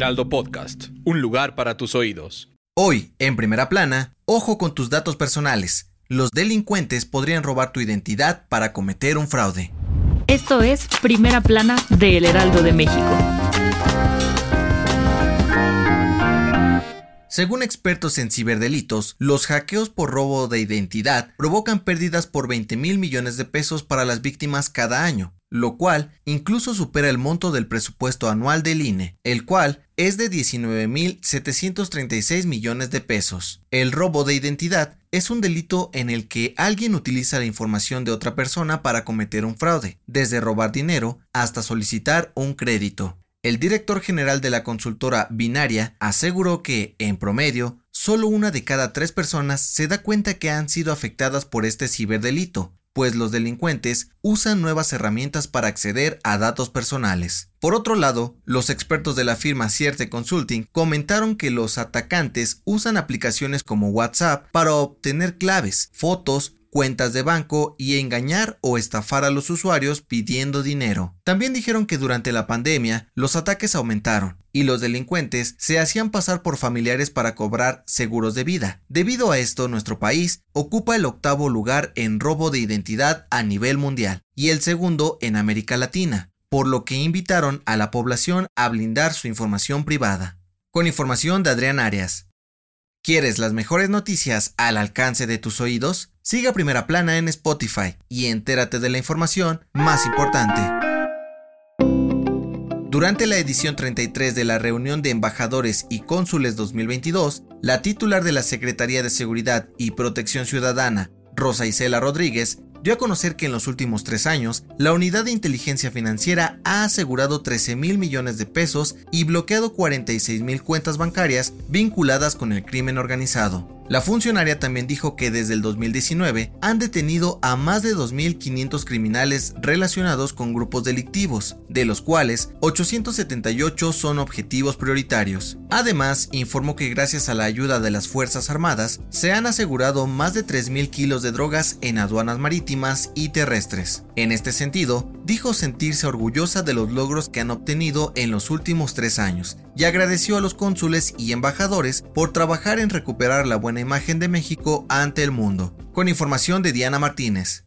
Heraldo Podcast, un lugar para tus oídos. Hoy, en primera plana, ojo con tus datos personales. Los delincuentes podrían robar tu identidad para cometer un fraude. Esto es Primera Plana de El Heraldo de México. Según expertos en ciberdelitos, los hackeos por robo de identidad provocan pérdidas por 20 mil millones de pesos para las víctimas cada año, lo cual incluso supera el monto del presupuesto anual del INE, el cual es de 19.736 millones de pesos. El robo de identidad es un delito en el que alguien utiliza la información de otra persona para cometer un fraude, desde robar dinero hasta solicitar un crédito. El director general de la consultora Binaria aseguró que, en promedio, solo una de cada tres personas se da cuenta que han sido afectadas por este ciberdelito, pues los delincuentes usan nuevas herramientas para acceder a datos personales. Por otro lado, los expertos de la firma Cierte Consulting comentaron que los atacantes usan aplicaciones como WhatsApp para obtener claves, fotos, cuentas de banco y engañar o estafar a los usuarios pidiendo dinero. También dijeron que durante la pandemia los ataques aumentaron y los delincuentes se hacían pasar por familiares para cobrar seguros de vida. Debido a esto, nuestro país ocupa el octavo lugar en robo de identidad a nivel mundial y el segundo en América Latina, por lo que invitaron a la población a blindar su información privada. Con información de Adrián Arias. ¿Quieres las mejores noticias al alcance de tus oídos? Siga Primera Plana en Spotify y entérate de la información más importante. Durante la edición 33 de la reunión de embajadores y cónsules 2022, la titular de la Secretaría de Seguridad y Protección Ciudadana, Rosa Isela Rodríguez, dio a conocer que en los últimos tres años, la Unidad de Inteligencia Financiera ha asegurado 13 mil millones de pesos y bloqueado 46 mil cuentas bancarias vinculadas con el crimen organizado. La funcionaria también dijo que desde el 2019 han detenido a más de 2.500 criminales relacionados con grupos delictivos, de los cuales 878 son objetivos prioritarios. Además, informó que gracias a la ayuda de las Fuerzas Armadas se han asegurado más de 3.000 kilos de drogas en aduanas marítimas y terrestres. En este sentido, dijo sentirse orgullosa de los logros que han obtenido en los últimos tres años y agradeció a los cónsules y embajadores por trabajar en recuperar la buena imagen de México ante el mundo. Con información de Diana Martínez.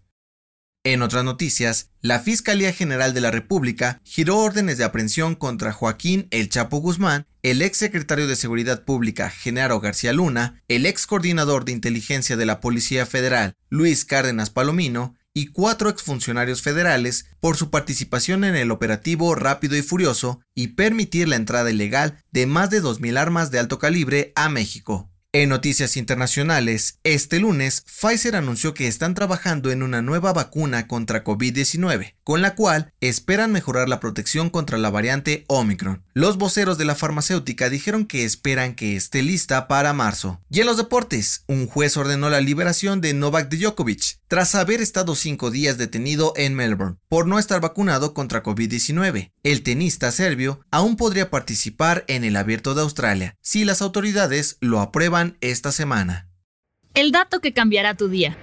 En otras noticias, la Fiscalía General de la República giró órdenes de aprehensión contra Joaquín El Chapo Guzmán, el ex secretario de Seguridad Pública Genaro García Luna, el ex coordinador de inteligencia de la Policía Federal Luis Cárdenas Palomino y cuatro exfuncionarios federales por su participación en el operativo Rápido y Furioso y permitir la entrada ilegal de más de 2.000 armas de alto calibre a México. En noticias internacionales, este lunes Pfizer anunció que están trabajando en una nueva vacuna contra COVID-19, con la cual esperan mejorar la protección contra la variante Omicron. Los voceros de la farmacéutica dijeron que esperan que esté lista para marzo. Y en los deportes, un juez ordenó la liberación de Novak Djokovic tras haber estado cinco días detenido en Melbourne por no estar vacunado contra COVID-19. El tenista serbio aún podría participar en el Abierto de Australia si las autoridades lo aprueban esta semana. El dato que cambiará tu día.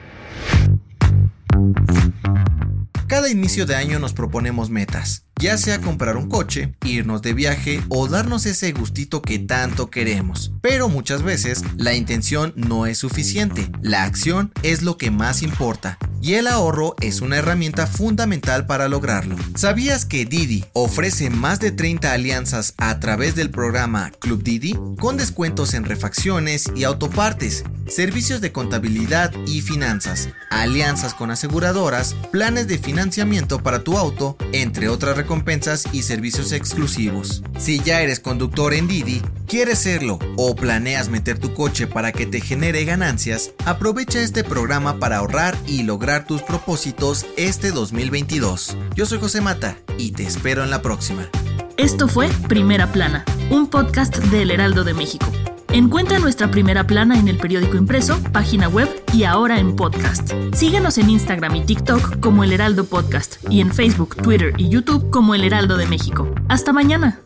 Cada inicio de año nos proponemos metas, ya sea comprar un coche, irnos de viaje o darnos ese gustito que tanto queremos. Pero muchas veces la intención no es suficiente, la acción es lo que más importa y el ahorro es una herramienta fundamental para lograrlo. ¿Sabías que Didi ofrece más de 30 alianzas a través del programa Club Didi con descuentos en refacciones y autopartes, servicios de contabilidad y finanzas, alianzas con aseguradoras, planes de financiamiento para tu auto, entre otras recompensas y servicios exclusivos? Si ya eres conductor en Didi, quieres serlo o planeas meter tu coche para que te genere ganancias, aprovecha este programa para ahorrar y lograr tus propósitos este 2022. Yo soy José Mata y te espero en la próxima. Esto fue Primera Plana, un podcast del Heraldo de México. Encuentra nuestra primera plana en el periódico impreso, página web y ahora en podcast. Síguenos en Instagram y TikTok como El Heraldo Podcast y en Facebook, Twitter y YouTube como El Heraldo de México. Hasta mañana.